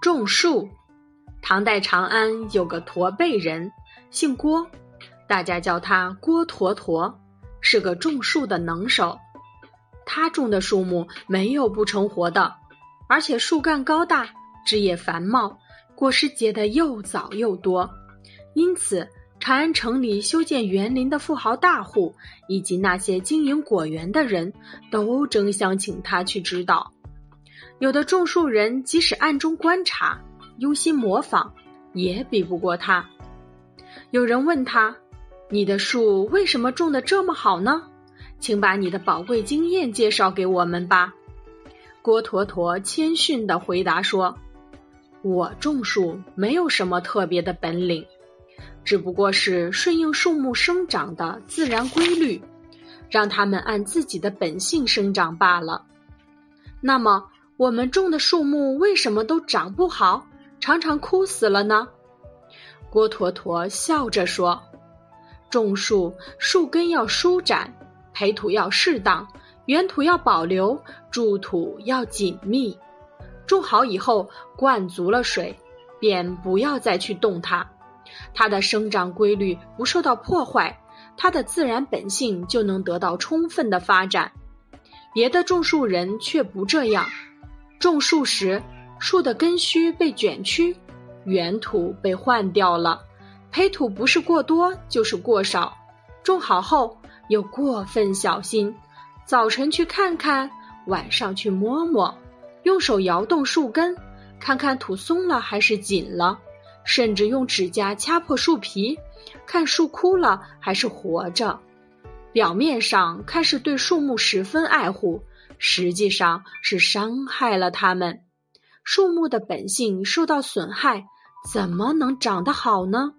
种树。唐代长安有个驼背人，姓郭，大家叫他郭驼驼，是个种树的能手。他种的树木没有不成活的，而且树干高大，枝叶繁茂，果实结得又早又多。因此，长安城里修建园林的富豪大户，以及那些经营果园的人都争相请他去指导。有的种树人即使暗中观察。用心模仿，也比不过他。有人问他：“你的树为什么种的这么好呢？请把你的宝贵经验介绍给我们吧。”郭驼驼谦逊的回答说：“我种树没有什么特别的本领，只不过是顺应树木生长的自然规律，让它们按自己的本性生长罢了。那么，我们种的树木为什么都长不好？”常常枯死了呢。郭坨坨笑着说：“种树树根要舒展，培土要适当，原土要保留，筑土要紧密。种好以后，灌足了水，便不要再去动它，它的生长规律不受到破坏，它的自然本性就能得到充分的发展。别的种树人却不这样，种树时。”树的根须被卷曲，原土被换掉了，培土不是过多就是过少，种好后又过分小心，早晨去看看，晚上去摸摸，用手摇动树根，看看土松了还是紧了，甚至用指甲掐破树皮，看树枯了还是活着。表面上看是对树木十分爱护，实际上是伤害了它们。树木的本性受到损害，怎么能长得好呢？